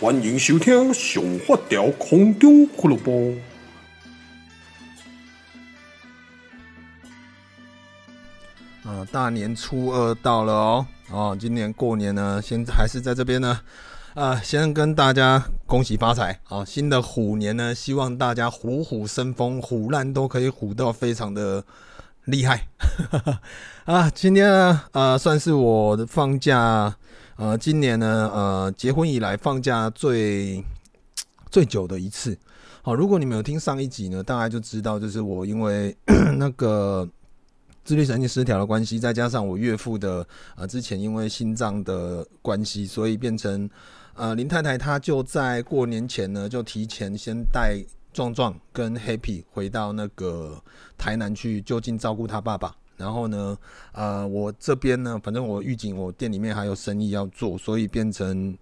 欢迎收听《上发条空中俱乐部》。啊，大年初二到了哦，哦，今年过年呢，先还是在这边呢。啊，先跟大家恭喜发财啊！新的虎年呢，希望大家虎虎生风，虎烂都可以虎到非常的厉害。啊，今天呢，呃，算是我的放假，呃，今年呢，呃，结婚以来放假最 最久的一次。好，如果你们有听上一集呢，大概就知道，就是我因为 那个。自律神经失调的关系，再加上我岳父的呃之前因为心脏的关系，所以变成呃林太太她就在过年前呢就提前先带壮壮跟 Happy 回到那个台南去就近照顾他爸爸。然后呢，呃我这边呢，反正我预警我店里面还有生意要做，所以变成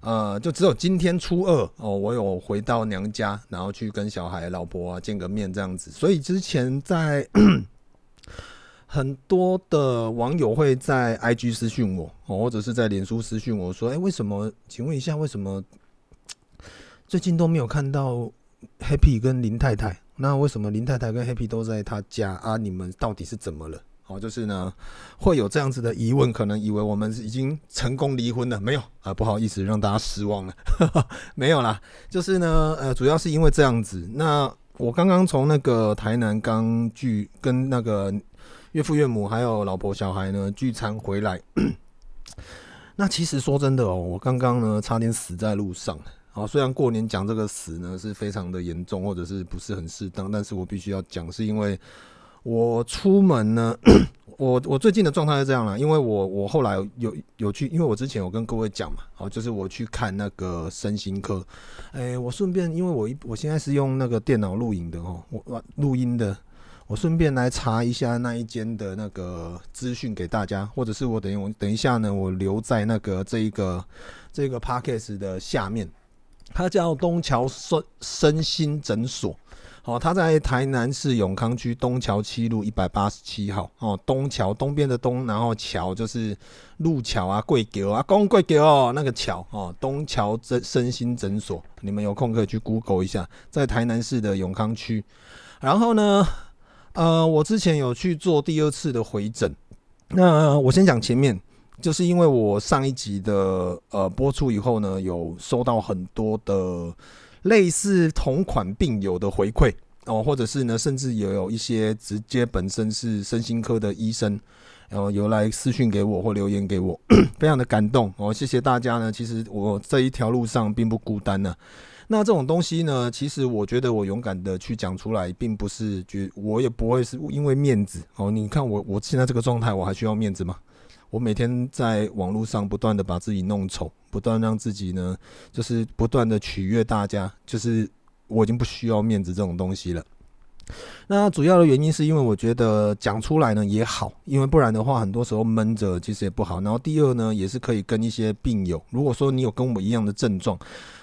呃就只有今天初二哦，我有回到娘家，然后去跟小孩、老婆啊见个面这样子。所以之前在。很多的网友会在 IG 私讯我哦，或者是在脸书私讯我说：“哎，为什么？请问一下，为什么最近都没有看到 Happy 跟林太太？那为什么林太太跟 Happy 都在他家啊？你们到底是怎么了？”哦，就是呢，会有这样子的疑问，可能以为我们已经成功离婚了，没有啊？不好意思，让大家失望了，没有啦。就是呢，呃，主要是因为这样子。那我刚刚从那个台南刚聚跟那个。岳父岳母还有老婆小孩呢聚餐回来，那其实说真的哦，我刚刚呢差点死在路上。好，虽然过年讲这个死呢是非常的严重，或者是不是很适当，但是我必须要讲，是因为我出门呢，我我最近的状态是这样啦，因为我我后来有有去，因为我之前有跟各位讲嘛，好，就是我去看那个身心科，哎，我顺便因为我一我现在是用那个电脑录影的哦，我录音的。我顺便来查一下那一间的那个资讯给大家，或者是我等一我等一下呢，我留在那个这一个这个 podcast 的下面。它叫东桥身身心诊所，好，它在台南市永康区东桥七路一百八十七号。哦，东桥东边的东，然后桥就是路桥啊，贵桥啊，公贵桥哦，那个桥哦，东桥身身心诊所，你们有空可以去 Google 一下，在台南市的永康区。然后呢，呃，我之前有去做第二次的回诊。那我先讲前面，就是因为我上一集的呃播出以后呢，有收到很多的类似同款病友的回馈哦，或者是呢，甚至也有一些直接本身是身心科的医生，然后有来私讯给我或留言给我，非常的感动哦，谢谢大家呢。其实我这一条路上并不孤单呢。那这种东西呢，其实我觉得我勇敢的去讲出来，并不是觉，我也不会是因为面子哦。你看我我现在这个状态，我还需要面子吗？我每天在网络上不断的把自己弄丑，不断让自己呢，就是不断的取悦大家，就是我已经不需要面子这种东西了。那主要的原因是因为我觉得讲出来呢也好，因为不然的话，很多时候闷着其实也不好。然后第二呢，也是可以跟一些病友，如果说你有跟我一样的症状。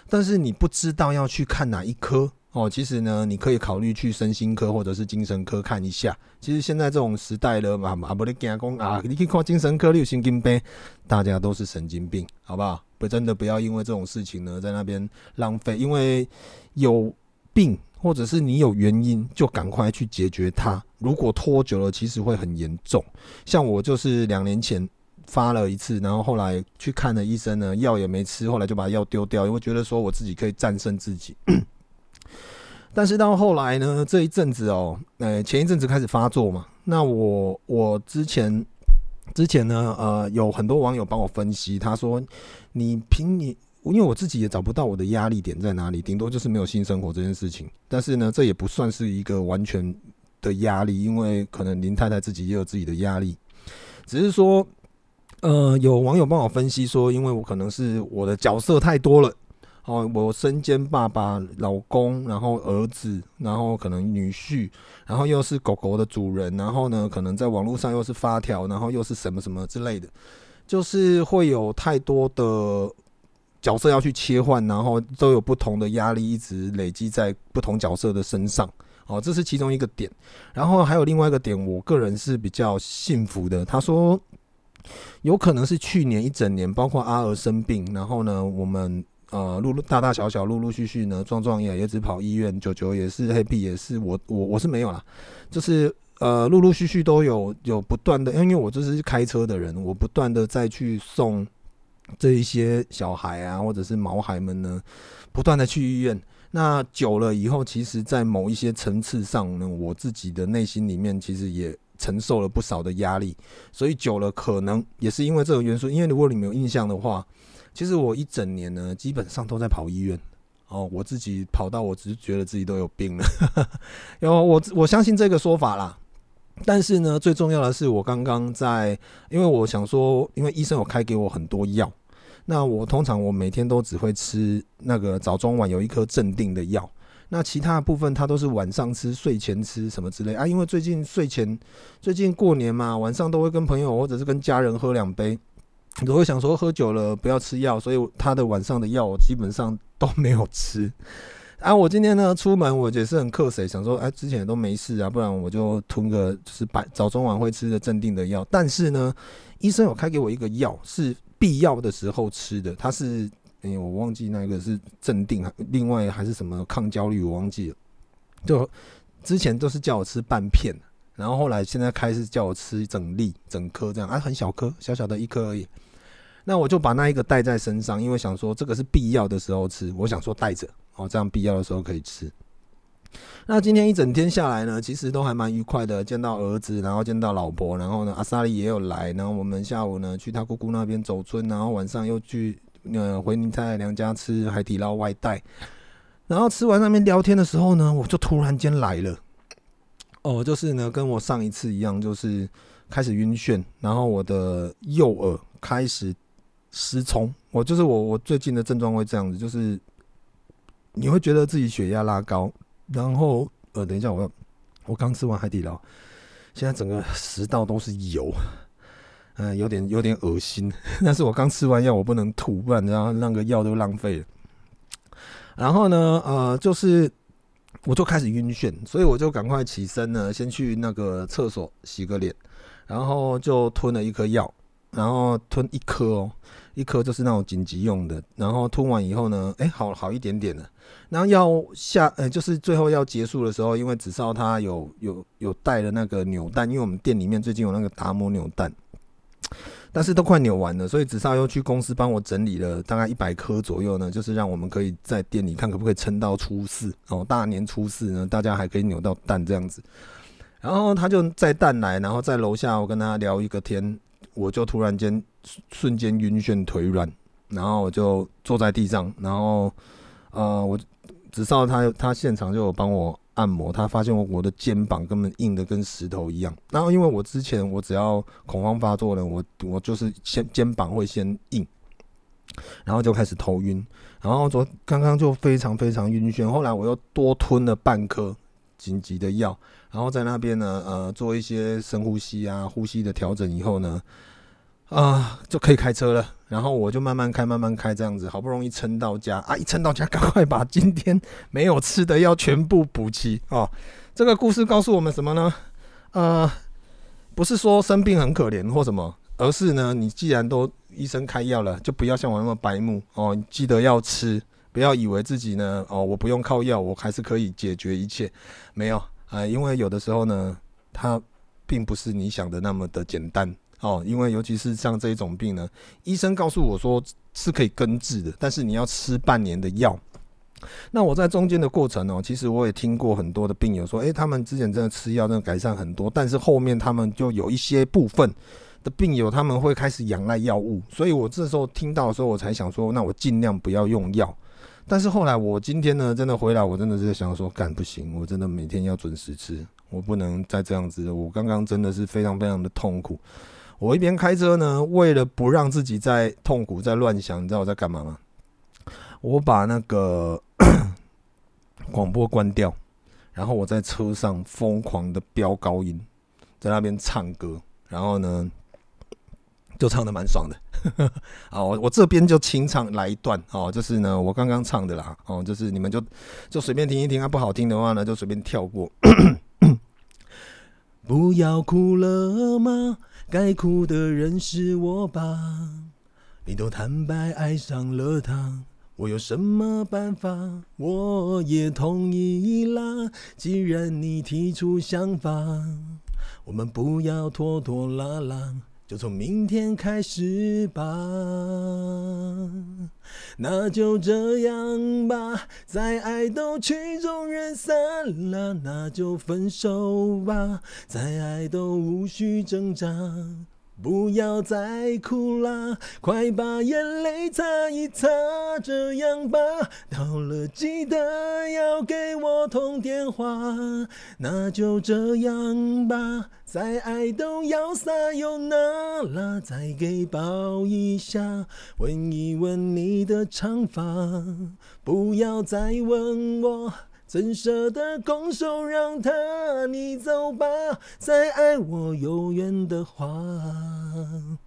但是你不知道要去看哪一科哦，其实呢，你可以考虑去身心科或者是精神科看一下。其实现在这种时代了嘛，嘛不得讲讲啊，你可以看精神科，你有神经病，大家都是神经病，好不好？不，真的不要因为这种事情呢，在那边浪费。因为有病或者是你有原因，就赶快去解决它。如果拖久了，其实会很严重。像我就是两年前。发了一次，然后后来去看了医生呢，药也没吃，后来就把药丢掉，因为觉得说我自己可以战胜自己。但是到后来呢，这一阵子哦，呃，前一阵子开始发作嘛，那我我之前之前呢，呃，有很多网友帮我分析，他说你凭你，因为我自己也找不到我的压力点在哪里，顶多就是没有性生活这件事情。但是呢，这也不算是一个完全的压力，因为可能林太太自己也有自己的压力，只是说。呃，有网友帮我分析说，因为我可能是我的角色太多了，哦，我身兼爸爸、老公，然后儿子，然后可能女婿，然后又是狗狗的主人，然后呢，可能在网络上又是发条，然后又是什么什么之类的，就是会有太多的角色要去切换，然后都有不同的压力一直累积在不同角色的身上，哦，这是其中一个点。然后还有另外一个点，我个人是比较幸福的。他说。有可能是去年一整年，包括阿儿生病，然后呢，我们呃，陆陆大大小小陆陆续续呢，壮壮也也只跑医院，九九也是，黑皮也是，我我我是没有啦，就是呃，陆陆续续都有有不断的，因为我就是开车的人，我不断的再去送这一些小孩啊，或者是毛孩们呢，不断的去医院。那久了以后，其实，在某一些层次上呢，我自己的内心里面其实也承受了不少的压力，所以久了可能也是因为这个元素。因为如果你没有印象的话，其实我一整年呢，基本上都在跑医院哦，我自己跑到我只是觉得自己都有病了，因为我我相信这个说法啦。但是呢，最重要的是我刚刚在，因为我想说，因为医生有开给我很多药。那我通常我每天都只会吃那个早中晚有一颗镇定的药，那其他的部分它都是晚上吃、睡前吃什么之类啊。因为最近睡前，最近过年嘛，晚上都会跟朋友或者是跟家人喝两杯，我会想说喝酒了不要吃药，所以他的晚上的药我基本上都没有吃。啊，我今天呢出门我也是很克谁，想说哎之前都没事啊，不然我就吞个就是白早中晚会吃的镇定的药。但是呢，医生有开给我一个药是。必要的时候吃的，它是哎、我忘记那个是镇定，另外还是什么抗焦虑，我忘记了。就之前都是叫我吃半片，然后后来现在开始叫我吃整粒、整颗这样，啊，很小颗，小小的一颗而已。那我就把那一个带在身上，因为想说这个是必要的时候吃，我想说带着哦，这样必要的时候可以吃。那今天一整天下来呢，其实都还蛮愉快的，见到儿子，然后见到老婆，然后呢，阿萨利也有来，然后我们下午呢去他姑姑那边走村，然后晚上又去呃回您太太娘家吃海底捞外带，然后吃完那边聊天的时候呢，我就突然间来了，哦，就是呢跟我上一次一样，就是开始晕眩，然后我的右耳开始失聪，我就是我我最近的症状会这样子，就是你会觉得自己血压拉高。然后，呃，等一下，我要，我刚吃完海底捞，现在整个食道都是油，嗯、有点有点恶心。但是我刚吃完药，我不能吐，不然然后那个药都浪费了。然后呢，呃，就是我就开始晕眩，所以我就赶快起身呢，先去那个厕所洗个脸，然后就吞了一颗药，然后吞一颗哦。一颗就是那种紧急用的，然后吞完以后呢，哎、好好一点点了。然后要下，呃、就是最后要结束的时候，因为子少他有有有带了那个扭蛋，因为我们店里面最近有那个达摩扭蛋，但是都快扭完了，所以子少又去公司帮我整理了大概一百颗左右呢，就是让我们可以在店里看可不可以撑到初四哦，大年初四呢，大家还可以扭到蛋这样子。然后他就载蛋来，然后在楼下我跟他聊一个天，我就突然间。瞬间晕眩腿软，然后我就坐在地上，然后呃，我子少他他现场就有帮我按摩，他发现我我的肩膀根本硬的跟石头一样。然后因为我之前我只要恐慌发作了，我我就是先肩膀会先硬，然后就开始头晕，然后昨刚刚就非常非常晕眩，后来我又多吞了半颗紧急的药，然后在那边呢呃做一些深呼吸啊呼吸的调整以后呢。啊，就可以开车了。然后我就慢慢开，慢慢开，这样子，好不容易撑到家啊！一撑到家，赶快把今天没有吃的药全部补齐哦。这个故事告诉我们什么呢？呃，不是说生病很可怜或什么，而是呢，你既然都医生开药了，就不要像我那么白目哦。记得要吃，不要以为自己呢，哦，我不用靠药，我还是可以解决一切。没有啊，因为有的时候呢，它并不是你想的那么的简单。哦，因为尤其是像这一种病呢，医生告诉我说是可以根治的，但是你要吃半年的药。那我在中间的过程呢，其实我也听过很多的病友说，诶，他们之前真的吃药，真的改善很多，但是后面他们就有一些部分的病友，他们会开始仰赖药物。所以我这时候听到的时候，我才想说，那我尽量不要用药。但是后来我今天呢，真的回来，我真的是想说，干不行，我真的每天要准时吃，我不能再这样子了。我刚刚真的是非常非常的痛苦。我一边开车呢，为了不让自己在痛苦、在乱想，你知道我在干嘛吗？我把那个 广播关掉，然后我在车上疯狂的飙高音，在那边唱歌，然后呢，就唱得蛮爽的。啊，我我这边就清唱来一段哦，就是呢，我刚刚唱的啦，哦，就是你们就就随便听一听啊，不好听的话呢，就随便跳过。不要哭了吗？该哭的人是我吧？你都坦白爱上了他，我有什么办法？我也同意啦。既然你提出想法，我们不要拖拖拉拉，就从明天开始吧。那就这样吧，再爱都曲终人散了，那就分手吧，再爱都无需挣扎。不要再哭啦，快把眼泪擦一擦，这样吧。到了记得要给我通电话，那就这样吧。再爱都要撒由那拉，再给抱一下，闻一闻你的长发，不要再问我。怎舍得拱手让他？你走吧，再爱我有缘的话。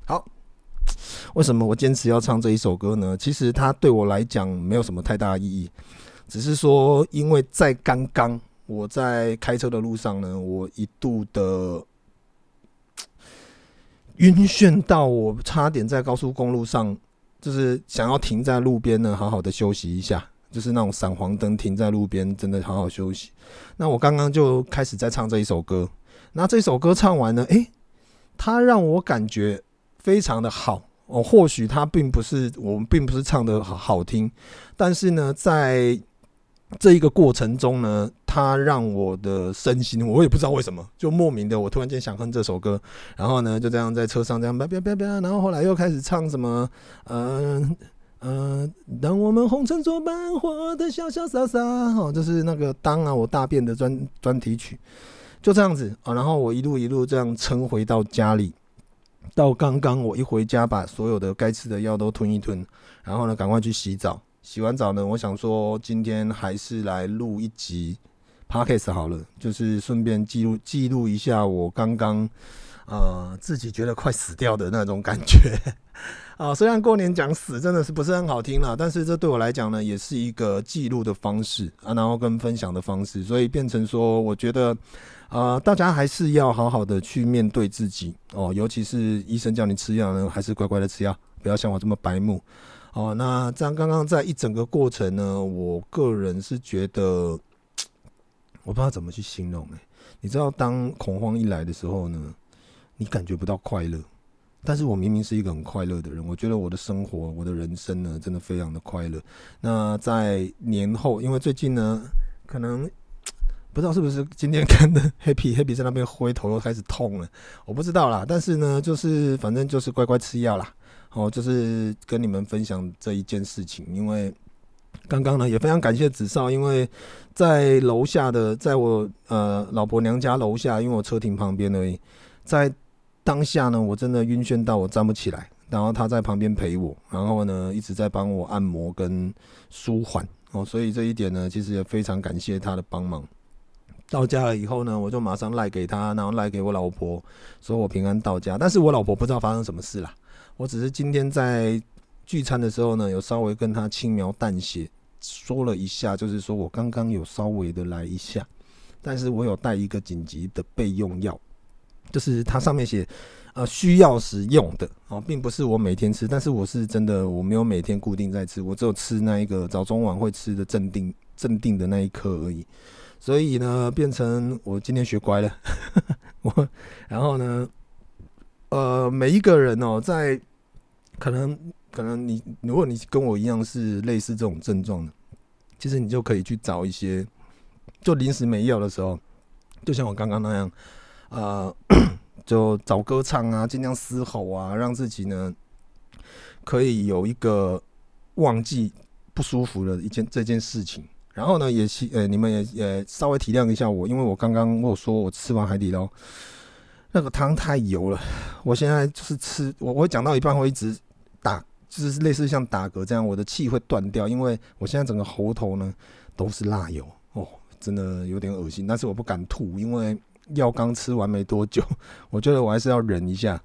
好，为什么我坚持要唱这一首歌呢？其实它对我来讲没有什么太大意义，只是说，因为在刚刚我在开车的路上呢，我一度的晕眩到我差点在高速公路上，就是想要停在路边呢，好好的休息一下。就是那种闪黄灯停在路边，真的好好休息。那我刚刚就开始在唱这一首歌，那这首歌唱完呢，诶，它让我感觉非常的好哦。或许它并不是我们并不是唱的好好听，但是呢，在这一个过程中呢，它让我的身心，我也不知道为什么，就莫名的我突然间想哼这首歌，然后呢就这样在车上这样叭叭叭叭，然后后来又开始唱什么，嗯、呃，当我们红尘作伴，活得潇潇洒洒，哦，这是那个当啊我大便的专专题曲，就这样子啊，然后我一路一路这样撑回到家里，到刚刚我一回家，把所有的该吃的药都吞一吞，然后呢，赶快去洗澡，洗完澡呢，我想说今天还是来录一集 Podcast 好了，就是顺便记录记录一下我刚刚呃自己觉得快死掉的那种感觉。啊，虽然过年讲死真的是不是很好听啦，但是这对我来讲呢，也是一个记录的方式啊，然后跟分享的方式，所以变成说，我觉得，啊，大家还是要好好的去面对自己哦，尤其是医生叫你吃药呢，还是乖乖的吃药，不要像我这么白目哦。那这样刚刚在一整个过程呢，我个人是觉得，我不知道怎么去形容哎，你知道，当恐慌一来的时候呢，你感觉不到快乐。但是我明明是一个很快乐的人，我觉得我的生活、我的人生呢，真的非常的快乐。那在年后，因为最近呢，可能 不知道是不是今天看的 Happy Happy 在那边挥头又开始痛了，我不知道啦。但是呢，就是反正就是乖乖吃药啦。哦，就是跟你们分享这一件事情，因为刚刚呢也非常感谢子少，因为在楼下的，在我呃老婆娘家楼下，因为我车停旁边而已，在。当下呢，我真的晕眩到我站不起来，然后他在旁边陪我，然后呢一直在帮我按摩跟舒缓哦，所以这一点呢，其实也非常感谢他的帮忙。到家了以后呢，我就马上赖给他，然后赖给我老婆，说我平安到家。但是我老婆不知道发生什么事啦，我只是今天在聚餐的时候呢，有稍微跟他轻描淡写说了一下，就是说我刚刚有稍微的来一下，但是我有带一个紧急的备用药。就是它上面写，呃，需要时用的哦，并不是我每天吃，但是我是真的我没有每天固定在吃，我只有吃那一个早中晚会吃的镇定镇定的那一颗而已，所以呢，变成我今天学乖了，我然后呢，呃，每一个人哦，在可能可能你如果你跟我一样是类似这种症状的，其实你就可以去找一些，就临时没药的时候，就像我刚刚那样。呃，就找歌唱啊，尽量嘶吼啊，让自己呢可以有一个忘记不舒服的一件这件事情。然后呢，也希呃，你们也也稍微体谅一下我，因为我刚刚我有说我吃完海底捞那个汤太油了，我现在就是吃我我讲到一半会一直打，就是类似像打嗝这样，我的气会断掉，因为我现在整个喉头呢都是辣油哦，真的有点恶心，但是我不敢吐，因为。药刚吃完没多久，我觉得我还是要忍一下。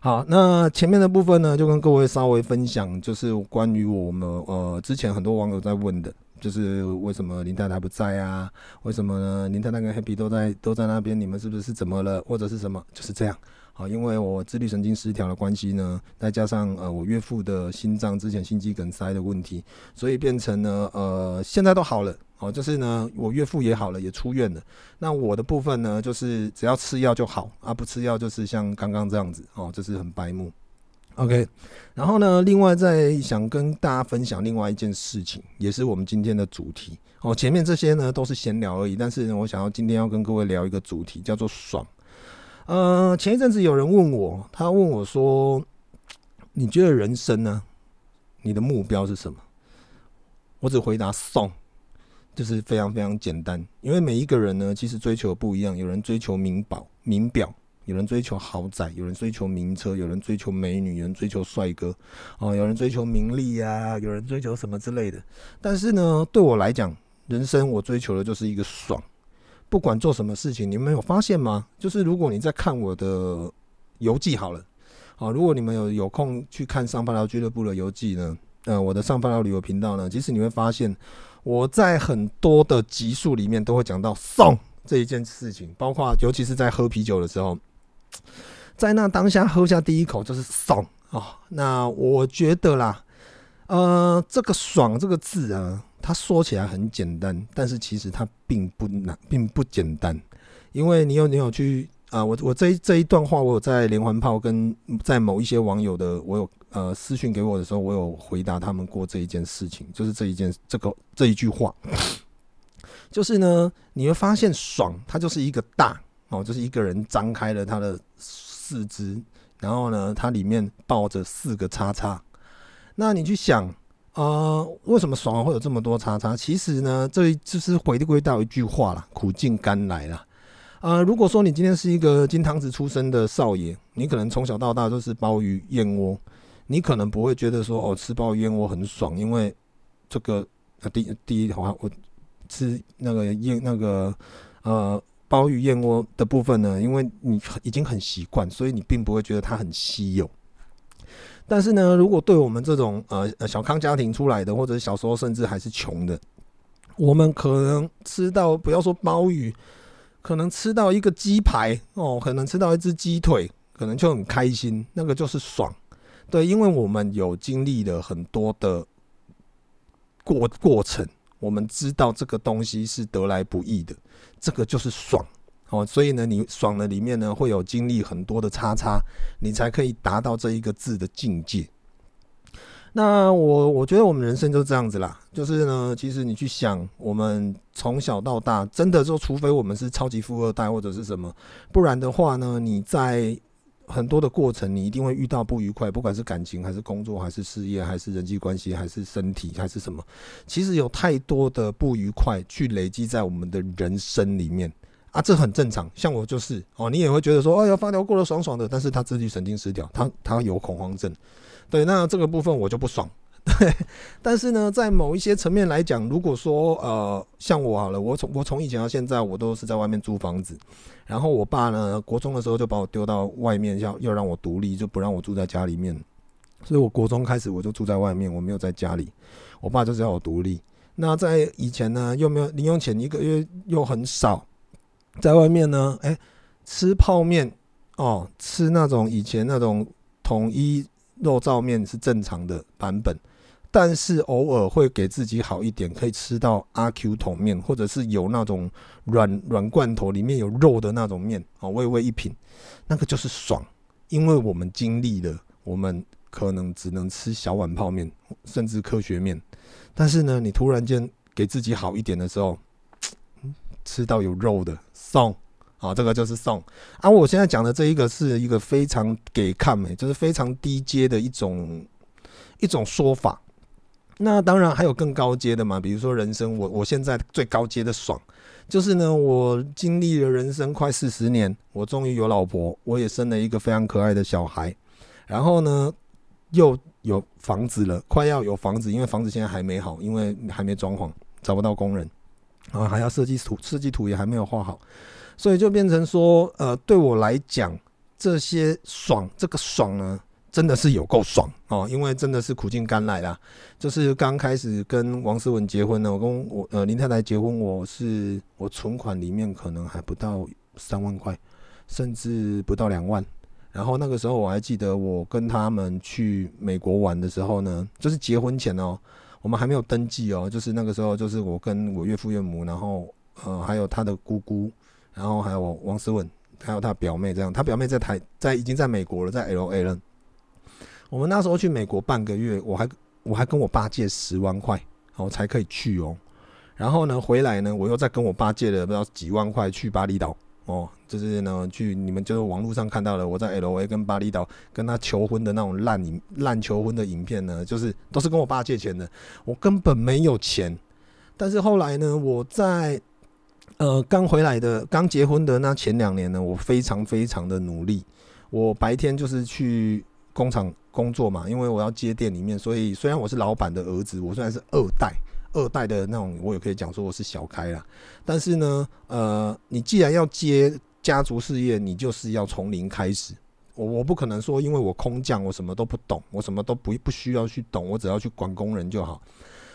好，那前面的部分呢，就跟各位稍微分享，就是关于我们呃之前很多网友在问的，就是为什么林太太不在啊？为什么呢？林太太跟 Happy 都在都在那边，你们是不是怎么了？或者是什么？就是这样。啊，因为我自律神经失调的关系呢，再加上呃我岳父的心脏之前心肌梗塞的问题，所以变成呢呃现在都好了。哦，就是呢我岳父也好了，也出院了。那我的部分呢，就是只要吃药就好啊，不吃药就是像刚刚这样子哦，这是很白目。OK，然后呢，另外再想跟大家分享另外一件事情，也是我们今天的主题哦。前面这些呢都是闲聊而已，但是呢，我想要今天要跟各位聊一个主题，叫做爽。呃，前一阵子有人问我，他问我说：“你觉得人生呢？你的目标是什么？”我只回答送，就是非常非常简单。因为每一个人呢，其实追求不一样。有人追求名宝、名表，有人追求豪宅，有人追求名车，有人追求美女，有人追求帅哥，哦，有人追求名利呀、啊，有人追求什么之类的。但是呢，对我来讲，人生我追求的就是一个爽。不管做什么事情，你们有发现吗？就是如果你在看我的游记好了，好，如果你们有有空去看上发条俱乐部的游记呢，呃，我的上发条旅游频道呢，其实你会发现我在很多的集数里面都会讲到送这一件事情，包括尤其是在喝啤酒的时候，在那当下喝下第一口就是送哦。那我觉得啦，呃，这个爽这个字啊。他说起来很简单，但是其实它并不难，并不简单。因为你有你有去啊，我我这一这一段话，我有在连环炮跟在某一些网友的，我有呃私讯给我的时候，我有回答他们过这一件事情，就是这一件这个这一句话，就是呢，你会发现爽，它就是一个大哦，就是一个人张开了他的四肢，然后呢，它里面抱着四个叉叉，那你去想。呃，为什么爽会有这么多叉叉？其实呢，这就是回归到一句话啦，苦尽甘来啦。呃，如果说你今天是一个金汤匙出身的少爷，你可能从小到大都是鲍鱼燕窝，你可能不会觉得说哦，吃鲍鱼燕窝很爽，因为这个呃第第一，的话我吃那个燕那个呃鲍鱼燕窝的部分呢，因为你已经很习惯，所以你并不会觉得它很稀有。但是呢，如果对我们这种呃呃小康家庭出来的，或者小时候甚至还是穷的，我们可能吃到不要说鲍鱼，可能吃到一个鸡排哦，可能吃到一只鸡腿，可能就很开心，那个就是爽。对，因为我们有经历了很多的过过程，我们知道这个东西是得来不易的，这个就是爽。哦，所以呢，你爽的里面呢，会有经历很多的叉叉，你才可以达到这一个字的境界。那我我觉得我们人生就这样子啦，就是呢，其实你去想，我们从小到大，真的就除非我们是超级富二代或者是什么，不然的话呢，你在很多的过程，你一定会遇到不愉快，不管是感情还是工作还是事业还是人际关系还是身体还是什么，其实有太多的不愉快去累积在我们的人生里面。啊，这很正常。像我就是哦，你也会觉得说，哎呀，发条过得爽爽的，但是他自律神经失调，他他有恐慌症，对，那这个部分我就不爽。对，但是呢，在某一些层面来讲，如果说呃，像我好了，我从我从以前到现在，我都是在外面租房子，然后我爸呢，国中的时候就把我丢到外面，要要让我独立，就不让我住在家里面，所以我国中开始我就住在外面，我没有在家里，我爸就是要我独立。那在以前呢，又没有零用钱，一个月又很少。在外面呢，哎、吃泡面哦，吃那种以前那种统一肉燥面是正常的版本，但是偶尔会给自己好一点，可以吃到阿 Q 桶面，或者是有那种软软罐头里面有肉的那种面哦，微微一品，那个就是爽，因为我们经历了，我们可能只能吃小碗泡面，甚至科学面，但是呢，你突然间给自己好一点的时候。吃到有肉的送，啊，这个就是送。啊，我现在讲的这一个是一个非常给看美，就是非常低阶的一种一种说法。那当然还有更高阶的嘛，比如说人生，我我现在最高阶的爽，就是呢，我经历了人生快四十年，我终于有老婆，我也生了一个非常可爱的小孩，然后呢，又有房子了，快要有房子，因为房子现在还没好，因为还没装潢，找不到工人。啊，还要设计图，设计图也还没有画好，所以就变成说，呃，对我来讲，这些爽，这个爽呢，真的是有够爽哦，因为真的是苦尽甘来啦。就是刚开始跟王思文结婚呢，我跟我呃林太太结婚，我是我存款里面可能还不到三万块，甚至不到两万。然后那个时候我还记得，我跟他们去美国玩的时候呢，就是结婚前哦，我们还没有登记哦，就是那个时候，就是我跟我岳父岳母，然后呃还有他的姑姑，然后还有王思文，还有他表妹这样，他表妹在台在已经在美国了，在 LA 了。我们那时候去美国半个月，我还我还跟我爸借十万块，我才可以去哦。然后呢，回来呢，我又再跟我爸借了不知道几万块去巴厘岛哦，就是呢去你们就是网络上看到的我在 LA 跟巴厘岛跟他求婚的那种烂影烂求婚的影片呢，就是都是跟我爸借钱的，我根本没有钱。但是后来呢，我在呃刚回来的刚结婚的那前两年呢，我非常非常的努力，我白天就是去工厂工作嘛，因为我要接店里面，所以虽然我是老板的儿子，我虽然是二代。二代的那种，我也可以讲说我是小开啦。但是呢，呃，你既然要接家族事业，你就是要从零开始。我我不可能说，因为我空降，我什么都不懂，我什么都不不需要去懂，我只要去管工人就好。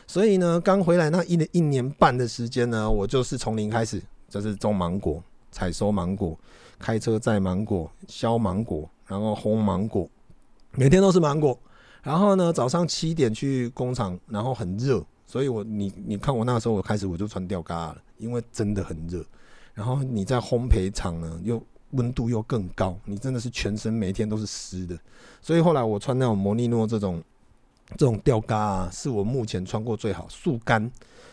所以呢，刚回来那一年一年半的时间呢，我就是从零开始，就是种芒果、采收芒果、开车载芒果、削芒果，然后烘芒果，每天都是芒果。然后呢，早上七点去工厂，然后很热。所以我你你看我那时候我开始我就穿吊嘎了，因为真的很热。然后你在烘焙厂呢，又温度又更高，你真的是全身每天都是湿的。所以后来我穿那种摩尼诺这种这种吊嘎啊，是我目前穿过最好速干。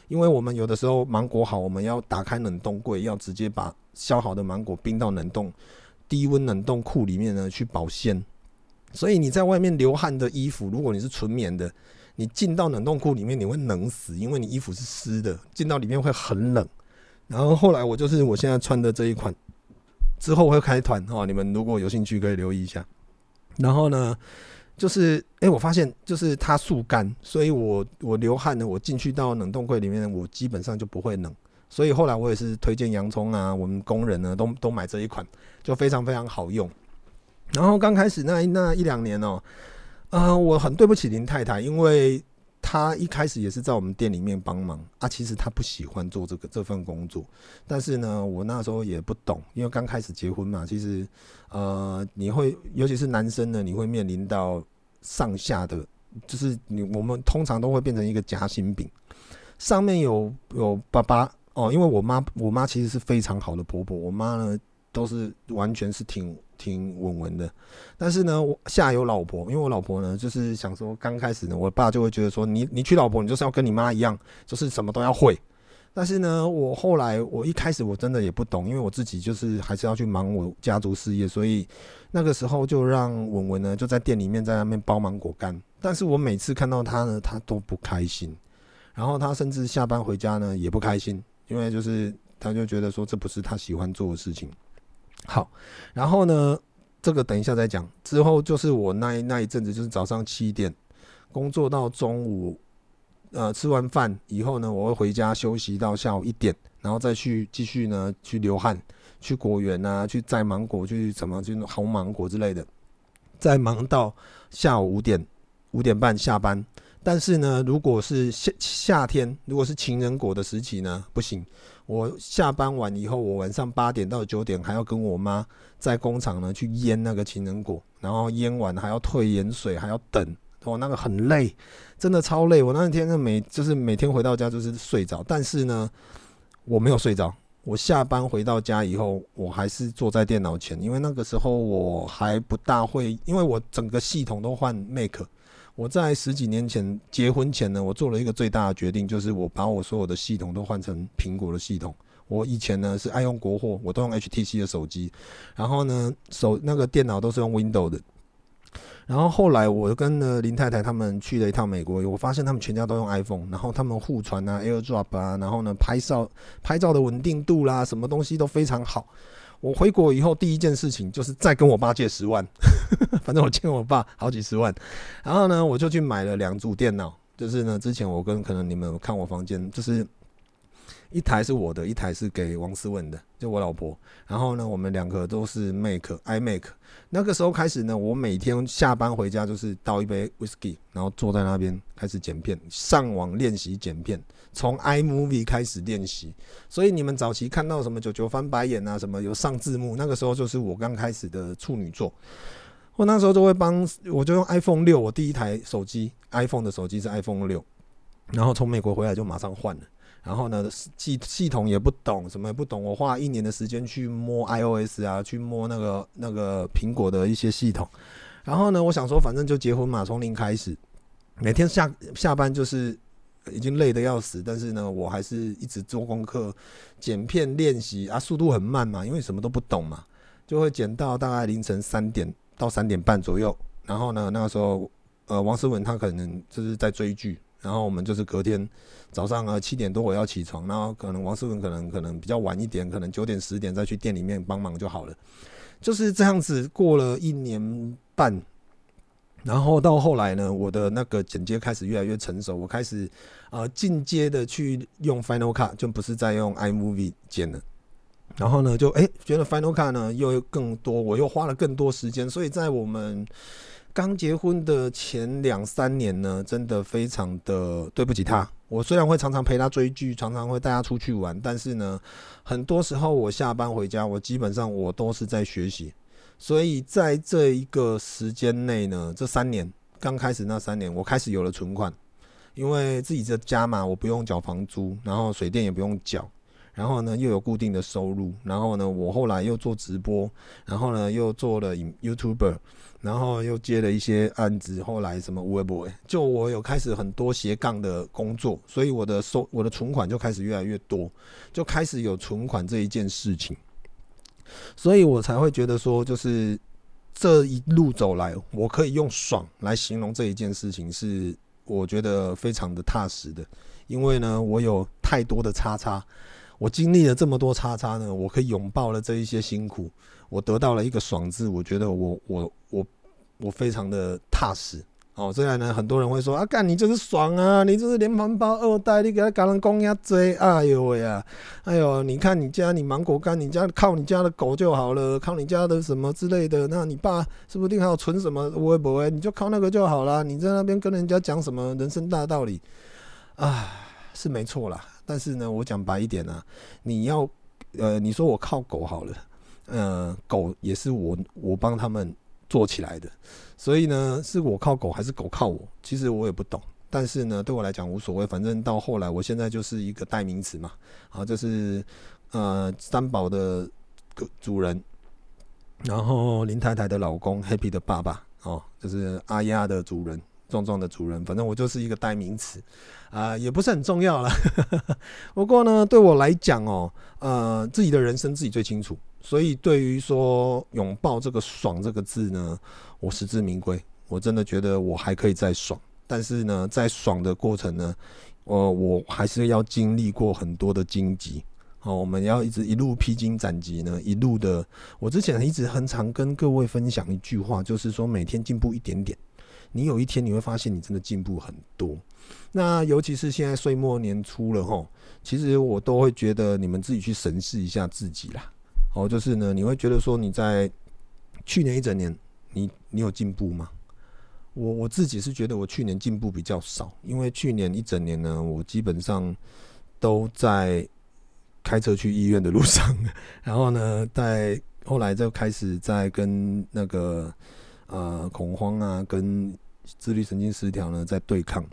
因为我们有的时候芒果好，我们要打开冷冻柜，要直接把削好的芒果冰到冷冻低温冷冻库里面呢去保鲜。所以你在外面流汗的衣服，如果你是纯棉的。你进到冷冻库里面，你会冷死，因为你衣服是湿的，进到里面会很冷。然后后来我就是我现在穿的这一款，之后会开团哈，你们如果有兴趣可以留意一下。然后呢，就是哎、我发现就是它速干，所以我我流汗呢，我进去到冷冻柜里面，我基本上就不会冷。所以后来我也是推荐洋葱啊，我们工人呢都都买这一款，就非常非常好用。然后刚开始那那一两年哦。呃，我很对不起林太太，因为她一开始也是在我们店里面帮忙啊。其实她不喜欢做这个这份工作，但是呢，我那时候也不懂，因为刚开始结婚嘛。其实，呃，你会尤其是男生呢，你会面临到上下的，就是你我们通常都会变成一个夹心饼，上面有有爸爸哦，因为我妈我妈其实是非常好的婆婆，我妈呢都是完全是挺。挺稳稳的，但是呢，我下有老婆，因为我老婆呢，就是想说，刚开始呢，我爸就会觉得说，你你娶老婆，你就是要跟你妈一样，就是什么都要会。但是呢，我后来我一开始我真的也不懂，因为我自己就是还是要去忙我家族事业，所以那个时候就让文文呢就在店里面在那边包芒果干。但是我每次看到他呢，他都不开心，然后他甚至下班回家呢也不开心，因为就是他就觉得说，这不是他喜欢做的事情。好，然后呢，这个等一下再讲。之后就是我那一那一阵子，就是早上七点工作到中午，呃，吃完饭以后呢，我会回家休息到下午一点，然后再去继续呢去流汗，去果园啊，去摘芒果，去怎么去烘芒果之类的，再忙到下午五点五点半下班。但是呢，如果是夏夏天，如果是情人果的时期呢，不行。我下班晚以后，我晚上八点到九点还要跟我妈在工厂呢去腌那个情人果，然后腌完还要退盐水，还要等，哦，那个很累，真的超累。我那天呢每就是每天回到家就是睡着，但是呢我没有睡着。我下班回到家以后，我还是坐在电脑前，因为那个时候我还不大会，因为我整个系统都换 Mac。我在十几年前结婚前呢，我做了一个最大的决定，就是我把我所有的系统都换成苹果的系统。我以前呢是爱用国货，我都用 HTC 的手机，然后呢手那个电脑都是用 Windows 的。然后后来我跟呢林太太他们去了一趟美国，我发现他们全家都用 iPhone，然后他们互传啊 AirDrop 啊，然后呢拍照拍照的稳定度啦，什么东西都非常好。我回国以后第一件事情就是再跟我爸借十万，反正我欠我爸好几十万，然后呢，我就去买了两组电脑，就是呢，之前我跟可能你们看我房间，就是一台是我的，一台是给王思文的，就我老婆。然后呢，我们两个都是 Mac iMac。那个时候开始呢，我每天下班回家就是倒一杯 Whisky，然后坐在那边开始剪片，上网练习剪片，从 iMovie 开始练习。所以你们早期看到什么九九翻白眼啊，什么有上字幕，那个时候就是我刚开始的处女作。我那时候就会帮，我就用 iPhone 六，我第一台手机 iPhone 的手机是 iPhone 六，然后从美国回来就马上换了。然后呢，系系统也不懂，什么也不懂。我花一年的时间去摸 iOS 啊，去摸那个那个苹果的一些系统。然后呢，我想说，反正就结婚嘛，从零开始，每天下下班就是已经累得要死，但是呢，我还是一直做功课、剪片练习啊，速度很慢嘛，因为什么都不懂嘛，就会剪到大概凌晨三点到三点半左右。然后呢，那个时候，呃，王思文他可能就是在追剧。然后我们就是隔天早上啊七点多我要起床，然后可能王思文可能可能比较晚一点，可能九点十点再去店里面帮忙就好了，就是这样子过了一年半，然后到后来呢，我的那个剪接开始越来越成熟，我开始呃进阶的去用 Final Cut，就不是在用 iMovie 剪了，然后呢就哎觉得 Final Cut 呢又更多，我又花了更多时间，所以在我们。刚结婚的前两三年呢，真的非常的对不起他。我虽然会常常陪他追剧，常常会带他出去玩，但是呢，很多时候我下班回家，我基本上我都是在学习。所以在这一个时间内呢，这三年刚开始那三年，我开始有了存款，因为自己的家嘛，我不用缴房租，然后水电也不用缴。然后呢，又有固定的收入。然后呢，我后来又做直播，然后呢，又做了 YouTuber，然后又接了一些案子。后来什么 Web，就我有开始很多斜杠的工作，所以我的收我的存款就开始越来越多，就开始有存款这一件事情。所以我才会觉得说，就是这一路走来，我可以用爽来形容这一件事情，是我觉得非常的踏实的，因为呢，我有太多的叉叉。我经历了这么多叉叉呢，我可以拥抱了这一些辛苦，我得到了一个爽字，我觉得我我我我非常的踏实哦。虽然呢，很多人会说啊，干你就是爽啊，你就是连环包二代，你给他搞人公鸭追，哎呦喂呀，哎呦，你看你家你芒果干，你家靠你家的狗就好了，靠你家的什么之类的，那你爸说不是定还有存什么微博，你就靠那个就好了。你在那边跟人家讲什么人生大道理啊，是没错啦。但是呢，我讲白一点啊，你要，呃，你说我靠狗好了，呃，狗也是我我帮他们做起来的，所以呢，是我靠狗还是狗靠我，其实我也不懂。但是呢，对我来讲无所谓，反正到后来，我现在就是一个代名词嘛，好，就是呃三宝的主人，然后林太太的老公，Happy 的爸爸，哦，就是阿丫的主人。壮壮的主人，反正我就是一个代名词，啊、也不是很重要了。不过呢，对我来讲哦，呃，自己的人生自己最清楚，所以对于说拥抱这个“爽”这个字呢，我实至名归。我真的觉得我还可以再爽，但是呢，在爽的过程呢，呃，我还是要经历过很多的荆棘。好，我们要一直一路披荆斩棘呢，一路的。我之前一直很常跟各位分享一句话，就是说每天进步一点点。你有一天你会发现你真的进步很多，那尤其是现在岁末年初了吼，其实我都会觉得你们自己去审视一下自己啦。哦，就是呢，你会觉得说你在去年一整年，你你有进步吗？我我自己是觉得我去年进步比较少，因为去年一整年呢，我基本上都在开车去医院的路上，然后呢，在后来就开始在跟那个。呃，恐慌啊，跟自律神经失调呢在对抗，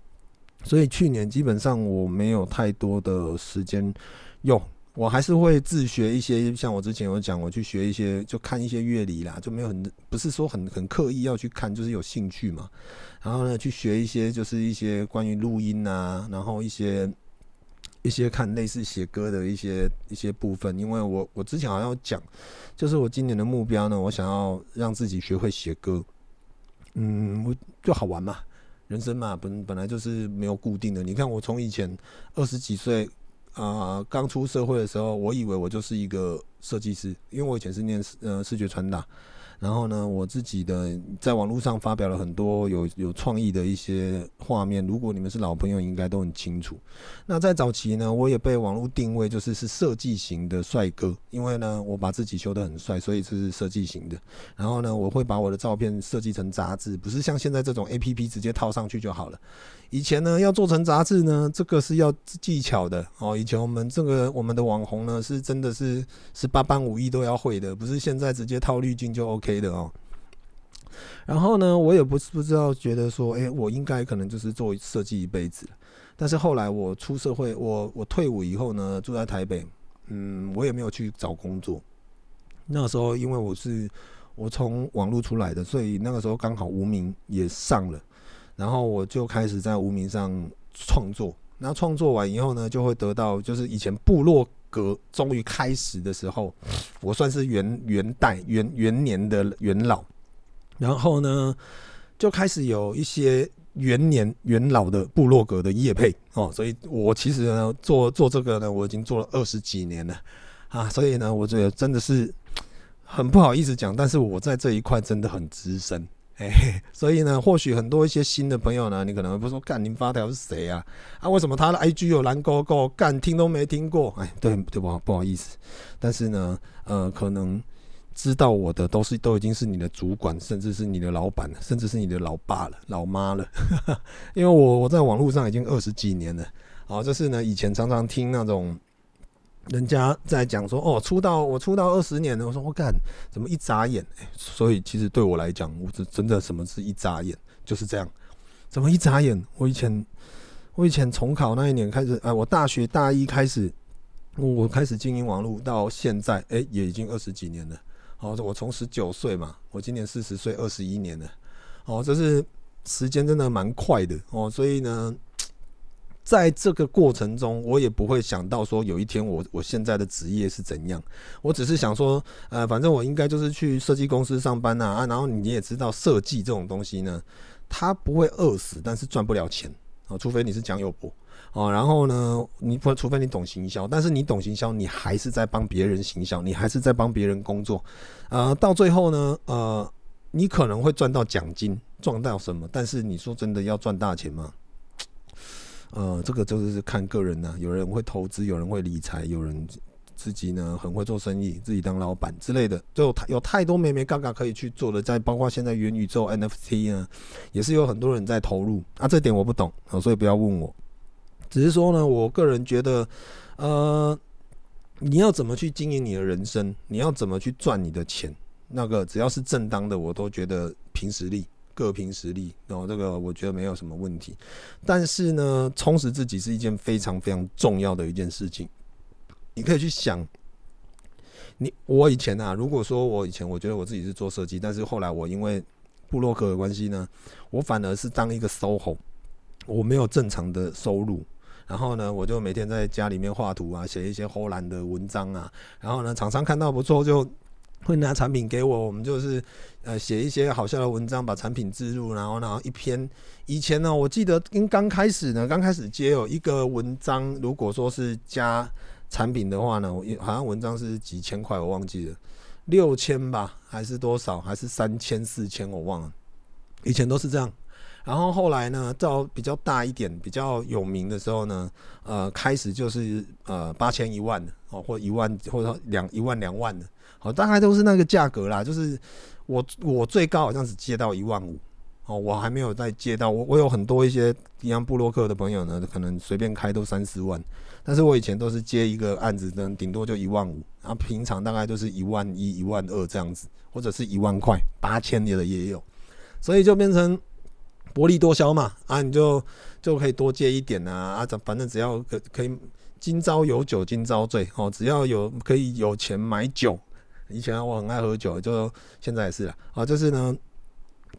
所以去年基本上我没有太多的时间用，我还是会自学一些，像我之前有讲，我去学一些，就看一些乐理啦，就没有很不是说很很刻意要去看，就是有兴趣嘛。然后呢，去学一些，就是一些关于录音啊，然后一些一些看类似写歌的一些一些部分，因为我我之前好像讲。就是我今年的目标呢，我想要让自己学会写歌，嗯，我就好玩嘛，人生嘛，本本来就是没有固定的。你看我从以前二十几岁啊，刚出社会的时候，我以为我就是一个设计师，因为我以前是念视呃视觉传达，然后呢，我自己的在网络上发表了很多有有创意的一些画面。如果你们是老朋友，应该都很清楚。那在早期呢，我也被网络定位就是是设计型的帅哥，因为呢，我把自己修得很帅，所以是设计型的。然后呢，我会把我的照片设计成杂志，不是像现在这种 APP 直接套上去就好了。以前呢，要做成杂志呢，这个是要技巧的哦。以前我们这个我们的网红呢，是真的是十八般武艺都要会的，不是现在直接套滤镜就 OK。的哦，然后呢，我也不是不知道，觉得说，哎，我应该可能就是做设计一辈子。但是后来我出社会，我我退伍以后呢，住在台北，嗯，我也没有去找工作。那个时候，因为我是我从网络出来的，所以那个时候刚好无名也上了，然后我就开始在无名上创作。那创作完以后呢，就会得到就是以前部落。格终于开始的时候，我算是元元代元元年的元老，然后呢，就开始有一些元年元老的部落格的业配哦，所以我其实呢做做这个呢，我已经做了二十几年了啊，所以呢，我觉得真的是很不好意思讲，但是我在这一块真的很资深。哎，所以呢，或许很多一些新的朋友呢，你可能会不说，干您发条是谁啊？啊，为什么他的 IG 有蓝勾勾？干听都没听过？哎，对对不好不好意思，但是呢，呃，可能知道我的都是都已经是你的主管，甚至是你的老板了，甚至是你的老爸了、老妈了，因为我我在网络上已经二十几年了，好，就是呢，以前常常听那种。人家在讲说哦，出道我出道二十年了，我说我干，怎么一眨眼？欸，所以其实对我来讲，我这真的什么是一眨眼，就是这样。怎么一眨眼？我以前我以前重考那一年开始，哎，我大学大一开始，我开始经营网络，到现在，哎，也已经二十几年了。哦，我从十九岁嘛，我今年四十岁，二十一年了。哦，这是时间真的蛮快的哦，所以呢。在这个过程中，我也不会想到说有一天我我现在的职业是怎样。我只是想说，呃，反正我应该就是去设计公司上班啊，然后你也知道，设计这种东西呢，它不会饿死，但是赚不了钱啊，除非你是蒋友柏哦。然后呢，你不除非你懂行销，但是你懂行销，你还是在帮别人行销，你还是在帮别人工作。呃，到最后呢，呃，你可能会赚到奖金，赚到什么？但是你说真的要赚大钱吗？呃，这个就是看个人呐、有人会投资，有人会理财，有人自己呢很会做生意，自己当老板之类的，就有太有太多眉眉角角可以去做的。在包括现在元宇宙 NFT 呢，也是有很多人在投入啊。这点我不懂啊，所以不要问我。只是说呢，我个人觉得，呃，你要怎么去经营你的人生，你要怎么去赚你的钱，那个只要是正当的，我都觉得凭实力。各凭实力，然后这个我觉得没有什么问题。但是呢，充实自己是一件非常非常重要的一件事情。你可以去想，你我以前啊，如果说我以前我觉得我自己是做设计，但是后来我因为布洛克的关系呢，我反而是当一个 SOHO，我没有正常的收入。然后呢，我就每天在家里面画图啊，写一些唬烂的文章啊。然后呢，厂商看到不错就。会拿产品给我，我们就是呃写一些好笑的文章，把产品置入，然后然后一篇。以前呢，我记得因刚开始呢，刚开始接有一个文章，如果说是加产品的话呢，我好像文章是几千块，我忘记了，六千吧，还是多少，还是三千四千，我忘了。以前都是这样。然后后来呢，到比较大一点、比较有名的时候呢，呃，开始就是呃八千一万的哦，或一万，或者两一万两万的。好，大概都是那个价格啦。就是我我最高好像只借到一万五，哦，我还没有再借到。我我有很多一些一样部落客的朋友呢，可能随便开都三四万。但是我以前都是接一个案子呢，顶多就一万五，然后平常大概都是一万一、一万二这样子，或者是一万块、八千的也有。所以就变成薄利多销嘛，啊，你就就可以多借一点啊，啊，反正只要可可以，今朝有酒今朝醉，哦，只要有可以有钱买酒。以前我很爱喝酒，就现在也是了啊。就是呢，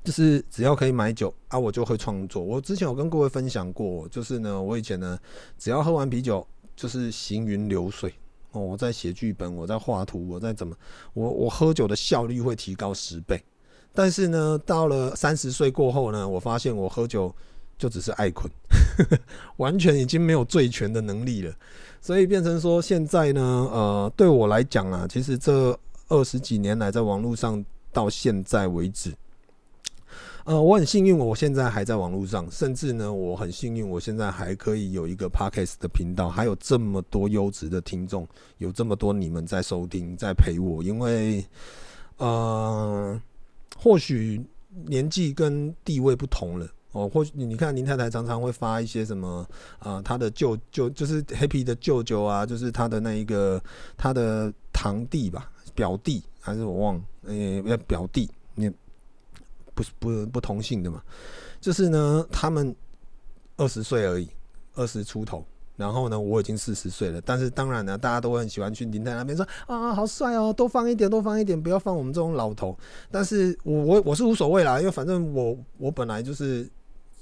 就是只要可以买酒啊，我就会创作。我之前有跟各位分享过，就是呢，我以前呢，只要喝完啤酒，就是行云流水哦。我在写剧本，我在画图，我在怎么，我我喝酒的效率会提高十倍。但是呢，到了三十岁过后呢，我发现我喝酒就只是爱困，完全已经没有醉拳的能力了。所以变成说，现在呢，呃，对我来讲啊，其实这。二十几年来，在网络上到现在为止。呃，我很幸运，我现在还在网络上，甚至呢，我很幸运，我现在还可以有一个 podcast 的频道，还有这么多优质的听众，有这么多你们在收听，在陪我。因为，呃，或许年纪跟地位不同了哦，或许你看林太太常常会发一些什么啊、呃，他的舅舅就是 Happy 的舅舅啊，就是他的那一个他的堂弟吧，表弟还是我忘了，呃、欸，表弟你。不是不不同姓的嘛，就是呢，他们二十岁而已，二十出头，然后呢，我已经四十岁了。但是当然呢，大家都很喜欢去林泰那边说啊，好帅哦，多放一点，多放一点，不要放我们这种老头。但是我我我是无所谓啦，因为反正我我本来就是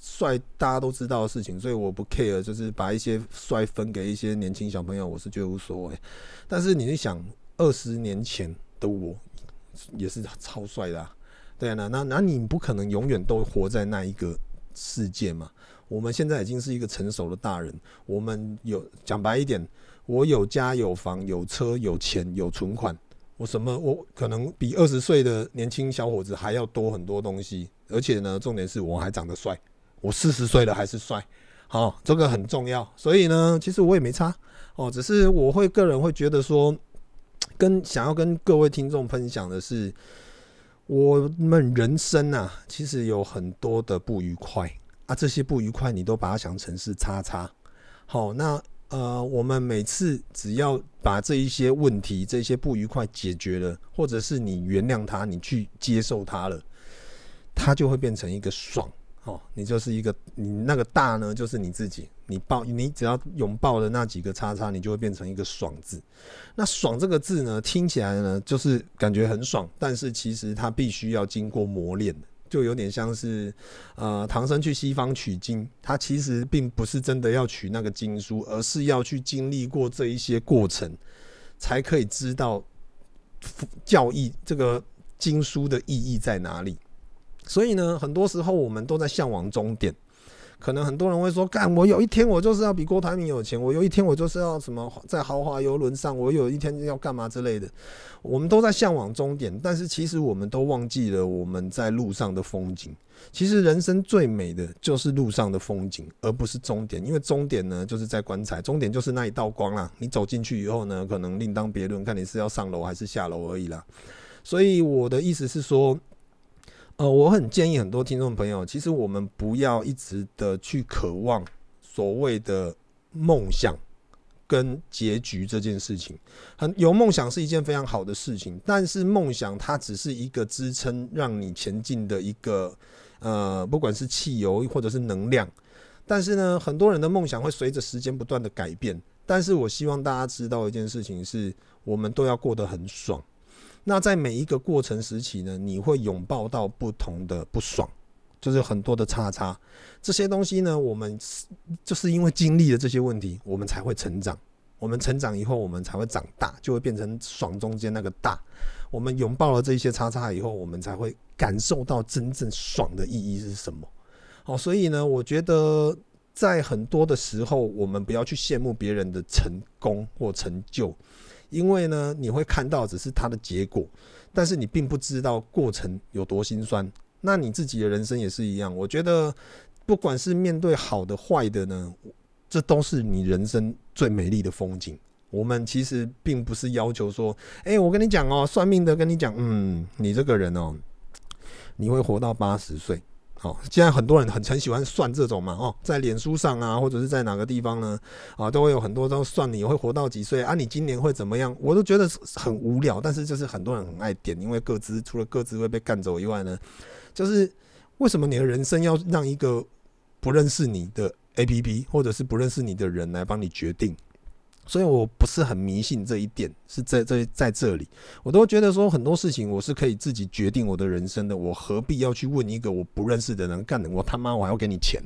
帅，大家都知道的事情，所以我不 care，就是把一些帅分给一些年轻小朋友，我是觉得无所谓。但是你是想，二十年前的我也是超帅的。对啊，那那那你不可能永远都活在那一个世界嘛？我们现在已经是一个成熟的大人，我们有讲白一点，我有家有房有车有钱有存款，我什么我可能比二十岁的年轻小伙子还要多很多东西，而且呢，重点是我还长得帅，我四十岁了还是帅，好，这个很重要。所以呢，其实我也没差哦，只是我会个人会觉得说，跟想要跟各位听众分享的是。我们人生啊，其实有很多的不愉快啊，这些不愉快你都把它想成是叉叉。好，那呃，我们每次只要把这一些问题、这些不愉快解决了，或者是你原谅他，你去接受他了，他就会变成一个爽。哦，你就是一个，你那个大呢，就是你自己。你抱，你只要拥抱的那几个叉叉，你就会变成一个爽字。那爽这个字呢，听起来呢，就是感觉很爽，但是其实它必须要经过磨练，就有点像是，呃，唐僧去西方取经，他其实并不是真的要取那个经书，而是要去经历过这一些过程，才可以知道教义这个经书的意义在哪里。所以呢，很多时候我们都在向往终点。可能很多人会说：“干，我有一天我就是要比郭台铭有钱，我有一天我就是要什么在豪华游轮上，我有一天要干嘛之类的。”我们都在向往终点，但是其实我们都忘记了我们在路上的风景。其实人生最美的就是路上的风景，而不是终点。因为终点呢，就是在棺材，终点就是那一道光啦。你走进去以后呢，可能另当别论，看你是要上楼还是下楼而已啦。所以我的意思是说。呃，我很建议很多听众朋友，其实我们不要一直的去渴望所谓的梦想跟结局这件事情。很有梦想是一件非常好的事情，但是梦想它只是一个支撑让你前进的一个呃，不管是汽油或者是能量。但是呢，很多人的梦想会随着时间不断的改变。但是我希望大家知道一件事情是，我们都要过得很爽。那在每一个过程时期呢，你会拥抱到不同的不爽，就是很多的叉叉，这些东西呢，我们就是因为经历了这些问题，我们才会成长。我们成长以后，我们才会长大，就会变成爽中间那个大。我们拥抱了这些叉叉以后，我们才会感受到真正爽的意义是什么。好，所以呢，我觉得在很多的时候，我们不要去羡慕别人的成功或成就。因为呢，你会看到只是它的结果，但是你并不知道过程有多心酸。那你自己的人生也是一样。我觉得，不管是面对好的坏的呢，这都是你人生最美丽的风景。我们其实并不是要求说，哎，我跟你讲哦，算命的跟你讲，嗯，你这个人哦，你会活到八十岁。好，现在很多人很很喜欢算这种嘛，哦，在脸书上啊，或者是在哪个地方呢，啊，都会有很多都算你会活到几岁啊，你今年会怎么样？我都觉得很无聊，但是就是很多人很爱点，因为各自除了各自会被干走以外呢，就是为什么你的人生要让一个不认识你的 APP 或者是不认识你的人来帮你决定？所以我不是很迷信这一点，是在在在这里，我都觉得说很多事情我是可以自己决定我的人生的，我何必要去问一个我不认识的人干的？我他妈我还要给你钱？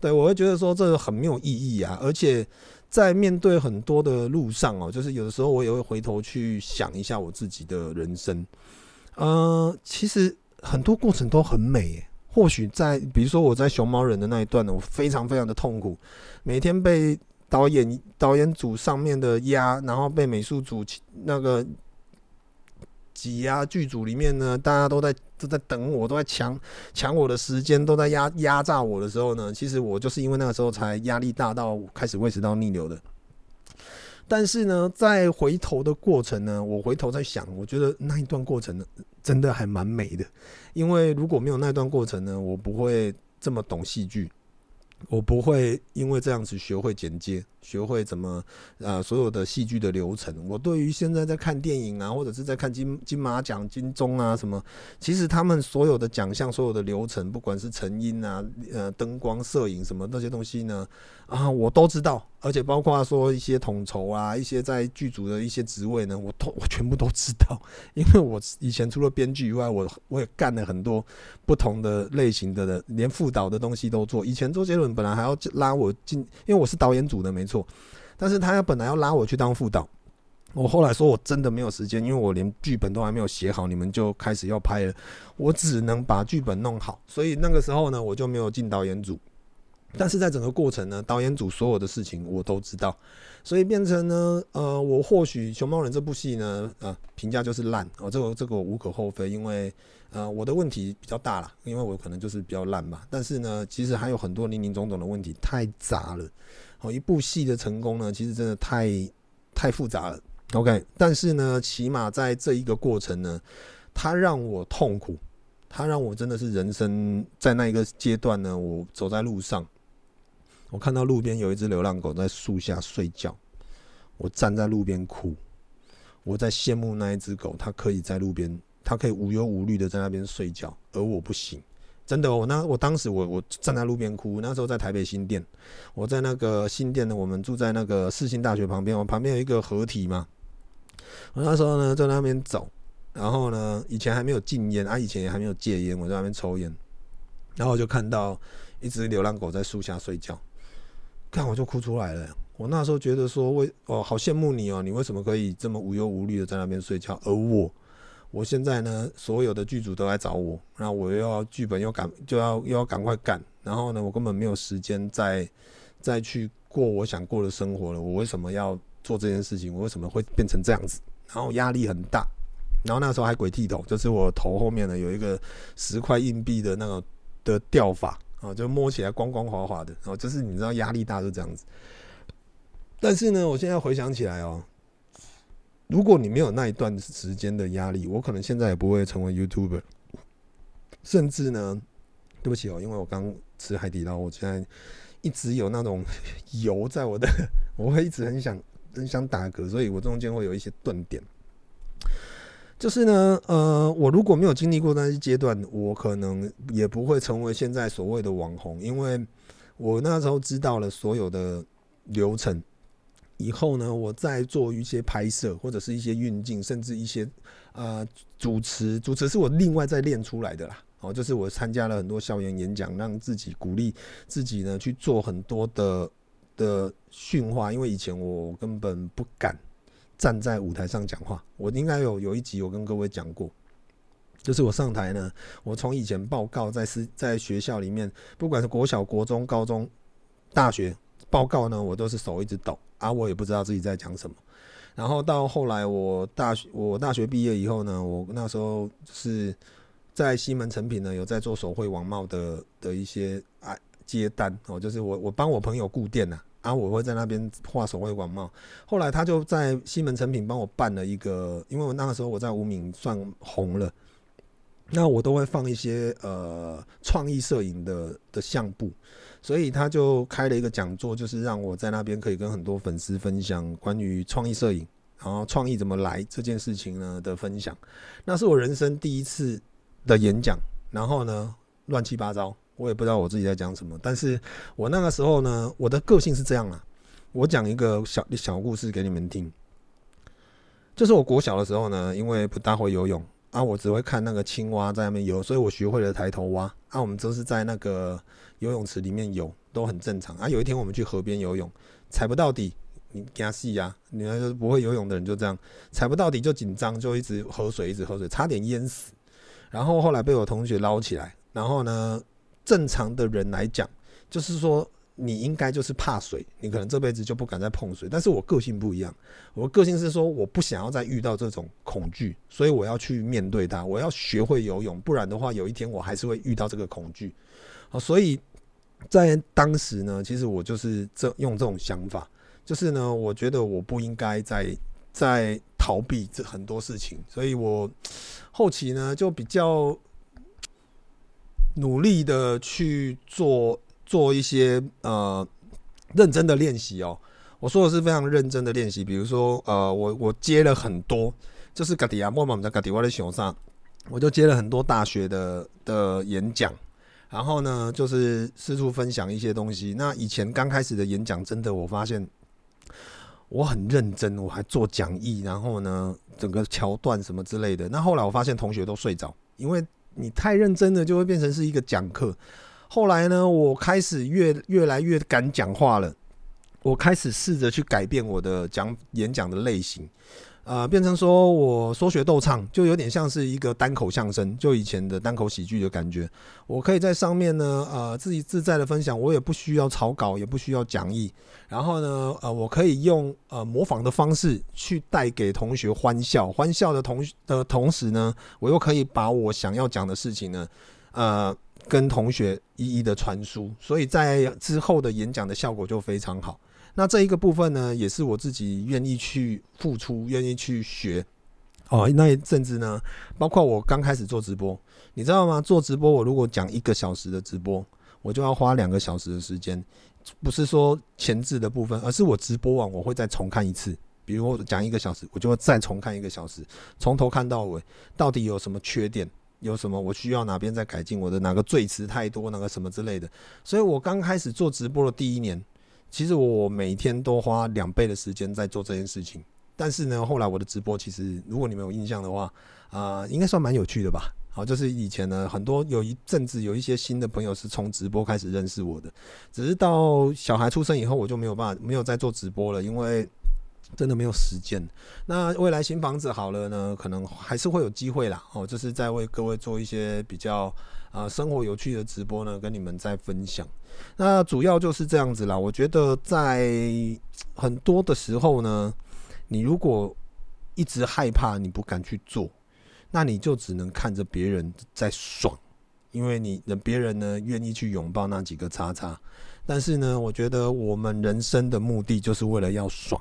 对，我会觉得说这个很没有意义啊！而且在面对很多的路上哦，就是有的时候我也会回头去想一下我自己的人生，呃，其实很多过程都很美。或许在比如说我在熊猫人的那一段呢，我非常非常的痛苦，每天被。导演导演组上面的压，然后被美术组那个挤压，剧组里面呢，大家都在都在等我，都在抢抢我的时间，都在压压榨我的时候呢，其实我就是因为那个时候才压力大到开始胃食道逆流的。但是呢，在回头的过程呢，我回头在想，我觉得那一段过程呢，真的还蛮美的。因为如果没有那段过程呢，我不会这么懂戏剧，我不会因为这样子学会剪接。学会怎么啊所有的戏剧的流程。我对于现在在看电影啊，或者是在看金金马奖、金钟啊什么，其实他们所有的奖项、所有的流程，不管是成音啊、呃灯光、摄影什么那些东西呢，啊我都知道。而且包括说一些统筹啊，一些在剧组的一些职位呢，我都我全部都知道。因为我以前除了编剧以外，我我也干了很多不同的类型的，连副导的东西都做。以前周杰伦本来还要拉我进，因为我是导演组的，没。错，但是他要本来要拉我去当副导，我后来说我真的没有时间，因为我连剧本都还没有写好，你们就开始要拍了，我只能把剧本弄好，所以那个时候呢，我就没有进导演组。但是在整个过程呢，导演组所有的事情我都知道，所以变成呢，呃，我或许《熊猫人》这部戏呢，呃，评价就是烂哦，这个这个无可厚非，因为呃我的问题比较大啦，因为我可能就是比较烂嘛。但是呢，其实还有很多林林总总的问题，太杂了。哦，一部戏的成功呢，其实真的太太复杂了。OK，但是呢，起码在这一个过程呢，它让我痛苦，它让我真的是人生在那一个阶段呢，我走在路上，我看到路边有一只流浪狗在树下睡觉，我站在路边哭，我在羡慕那一只狗，它可以在路边，它可以无忧无虑的在那边睡觉，而我不行。真的，我那我当时我我站在路边哭。那时候在台北新店，我在那个新店呢，我们住在那个世新大学旁边，我旁边有一个河堤嘛。我那时候呢在那边走，然后呢以前还没有禁烟啊，以前也还没有戒烟，我在那边抽烟，然后我就看到一只流浪狗在树下睡觉，看我就哭出来了。我那时候觉得说，为哦好羡慕你哦，你为什么可以这么无忧无虑的在那边睡觉，而我。我现在呢，所有的剧组都来找我，然后我又要剧本又赶，就要又要赶快干，然后呢，我根本没有时间再再去过我想过的生活了。我为什么要做这件事情？我为什么会变成这样子？然后压力很大，然后那时候还鬼剃头，就是我头后面呢有一个十块硬币的那个的掉法啊，就摸起来光光滑滑的，然后就是你知道压力大是这样子。但是呢，我现在回想起来哦。如果你没有那一段时间的压力，我可能现在也不会成为 YouTuber。甚至呢，对不起哦，因为我刚吃海底捞，我现在一直有那种 油在我的，我会一直很想很想打嗝，所以我中间会有一些顿点。就是呢，呃，我如果没有经历过那些阶段，我可能也不会成为现在所谓的网红，因为我那时候知道了所有的流程。以后呢，我再做一些拍摄，或者是一些运镜，甚至一些呃主持。主持是我另外再练出来的啦。哦，就是我参加了很多校园演讲，让自己鼓励自己呢去做很多的的训话。因为以前我根本不敢站在舞台上讲话。我应该有有一集我跟各位讲过，就是我上台呢，我从以前报告在是在学校里面，不管是国小、国中、高中、大学报告呢，我都是手一直抖。啊，我也不知道自己在讲什么。然后到后来，我大学我大学毕业以后呢，我那时候是在西门成品呢，有在做手绘网贸的的一些啊接单哦，就是我我帮我朋友顾店呐，啊，我会在那边画手绘网贸。后来他就在西门诚品帮我办了一个，因为我那个时候我在无名算红了，那我都会放一些呃创意摄影的的相簿。所以他就开了一个讲座，就是让我在那边可以跟很多粉丝分享关于创意摄影，然后创意怎么来这件事情呢的分享。那是我人生第一次的演讲，然后呢乱七八糟，我也不知道我自己在讲什么。但是我那个时候呢，我的个性是这样啦，我讲一个小小故事给你们听，就是我国小的时候呢，因为不大会游泳。啊，我只会看那个青蛙在那边游，所以我学会了抬头蛙。啊，我们都是在那个游泳池里面游，都很正常。啊，有一天我们去河边游泳，踩不到底，你惊死呀！你那个不会游泳的人就这样，踩不到底就紧张，就一直喝水，一直喝水，差点淹死。然后后来被我同学捞起来。然后呢，正常的人来讲，就是说你应该就是怕水，你可能这辈子就不敢再碰水。但是我个性不一样，我个性是说我不想要再遇到这种恐惧，所以我要去面对它，我要学会游泳，不然的话有一天我还是会遇到这个恐惧。好，所以在当时呢，其实我就是这用这种想法，就是呢，我觉得我不应该再再逃避这很多事情，所以我后期呢就比较努力的去做。做一些呃认真的练习哦，我说的是非常认真的练习。比如说呃，我我接了很多，就是嘎迪亚莫嘛，在嘎迪瓦的熊上，我就接了很多大学的的演讲，然后呢，就是四处分享一些东西。那以前刚开始的演讲，真的我发现我很认真，我还做讲义，然后呢，整个桥段什么之类的。那后来我发现同学都睡着，因为你太认真了，就会变成是一个讲课。后来呢，我开始越越来越敢讲话了。我开始试着去改变我的讲演讲的类型，呃，变成说我说学逗唱，就有点像是一个单口相声，就以前的单口喜剧的感觉。我可以在上面呢，呃，自己自在的分享，我也不需要草稿，也不需要讲义。然后呢，呃，我可以用呃模仿的方式去带给同学欢笑，欢笑的同的同时呢，我又可以把我想要讲的事情呢，呃。跟同学一一的传输，所以在之后的演讲的效果就非常好。那这一个部分呢，也是我自己愿意去付出、愿意去学。哦，那一阵子呢，包括我刚开始做直播，你知道吗？做直播，我如果讲一个小时的直播，我就要花两个小时的时间，不是说前置的部分，而是我直播完我会再重看一次。比如我讲一个小时，我就会再重看一个小时，从头看到尾，到底有什么缺点？有什么我需要哪边再改进？我的哪个赘词太多，哪个什么之类的。所以我刚开始做直播的第一年，其实我每天都花两倍的时间在做这件事情。但是呢，后来我的直播其实，如果你们有印象的话，啊、应该算蛮有趣的吧？好，就是以前呢，很多有一阵子有一些新的朋友是从直播开始认识我的，只是到小孩出生以后，我就没有办法没有再做直播了，因为。真的没有时间。那未来新房子好了呢，可能还是会有机会啦。哦，就是在为各位做一些比较啊生活有趣的直播呢，跟你们再分享。那主要就是这样子啦。我觉得在很多的时候呢，你如果一直害怕，你不敢去做，那你就只能看着别人在爽，因为你的别人呢愿意去拥抱那几个叉叉。但是呢，我觉得我们人生的目的就是为了要爽。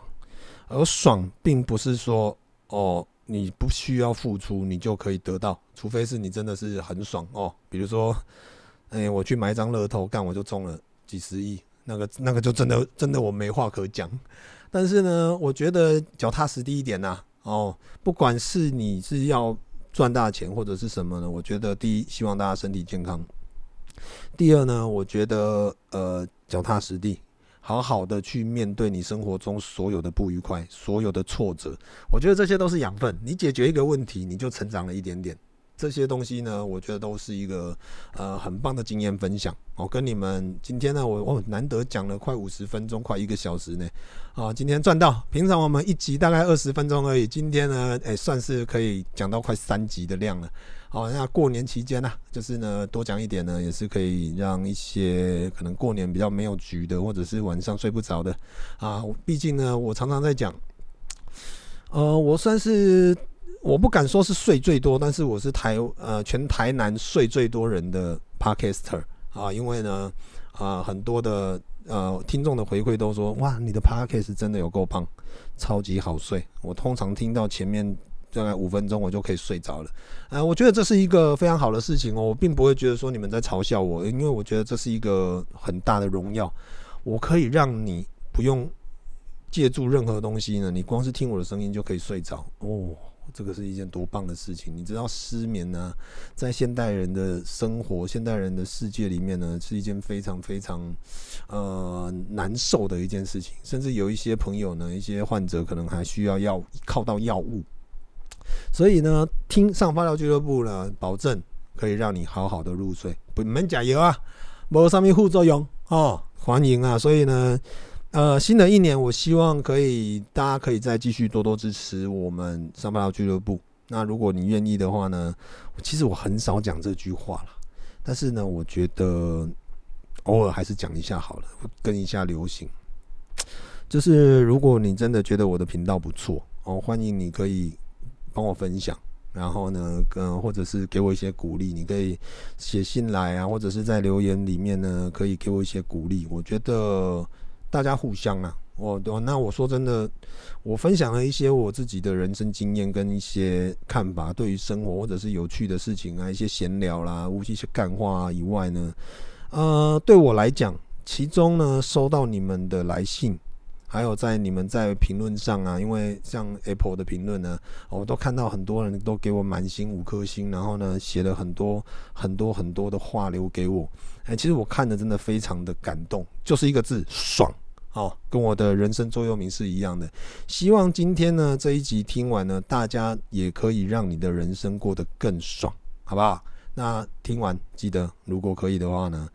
而爽并不是说哦，你不需要付出，你就可以得到，除非是你真的是很爽哦。比如说，哎、我去买一张乐透，干我就中了几十亿，那个那个就真的真的我没话可讲。但是呢，我觉得脚踏实地一点呐、哦，不管是你是要赚大钱或者是什么呢，我觉得第一，希望大家身体健康；第二呢，我觉得呃，脚踏实地。好好的去面对你生活中所有的不愉快，所有的挫折，我觉得这些都是养分。你解决一个问题，你就成长了一点点。这些东西呢，我觉得都是一个呃很棒的经验分享。我跟你们今天呢，我我难得讲了快五十分钟，快一个小时呢。啊，今天赚到。平常我们一集大概二十分钟而已，今天呢，诶、算是可以讲到快三集的量了。好，那过年期间呢、啊，就是呢多讲一点呢，也是可以让一些可能过年比较没有局的，或者是晚上睡不着的啊。毕竟呢，我常常在讲，呃，我算是我不敢说是睡最多，但是我是台呃全台南睡最多人的 Podcaster 啊，因为呢啊很多的呃听众的回馈都说，哇，你的 Podcast 真的有够棒，超级好睡。我通常听到前面。大概五分钟我就可以睡着了，呃，我觉得这是一个非常好的事情哦，我并不会觉得说你们在嘲笑我，因为我觉得这是一个很大的荣耀，我可以让你不用借助任何东西呢，你光是听我的声音就可以睡着哦，这个是一件多棒的事情。你知道失眠呢，在现代人的生活、现代人的世界里面呢，是一件非常非常呃难受的一件事情，甚至有一些朋友呢，一些患者可能还需要要靠到药物。所以呢，听上发条俱乐部呢，保证可以让你好好的入睡。不，你们加油啊！没有什么副作用哦，欢迎啊！所以呢，呃，新的一年，我希望可以大家可以再继续多多支持我们上发条俱乐部。那如果你愿意的话呢，其实我很少讲这句话了，但是呢，我觉得偶尔还是讲一下好了，跟一下流行。就是如果你真的觉得我的频道不错哦，欢迎你可以帮我分享，然后呢，跟或者是给我一些鼓励，你可以写信来啊，或者是在留言里面呢，可以给我一些鼓励。我觉得大家互相啊，我那我说真的，我分享了一些我自己的人生经验跟一些看法，对于生活或者是有趣的事情啊，一些闲聊啦，无一些干话啊以外呢，呃，对我来讲，其中呢收到你们的来信。还有在你们在评论上啊，因为像 Apple 的评论呢，我都看到很多人都给我满星五颗星，然后呢写了很多很多很多的话留给我。哎，其实我看的真的非常的感动，就是一个字爽哦，跟我的人生座右铭是一样的。希望今天呢这一集听完呢，大家也可以让你的人生过得更爽，好不好？那听完记得如果可以的话呢，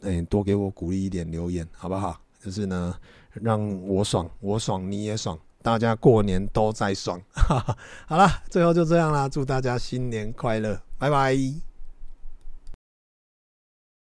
哎，多给我鼓励一点留言，好不好？就是呢。让我爽，我爽你也爽，大家过年都在爽。好了，最后就这样啦，祝大家新年快乐，拜拜。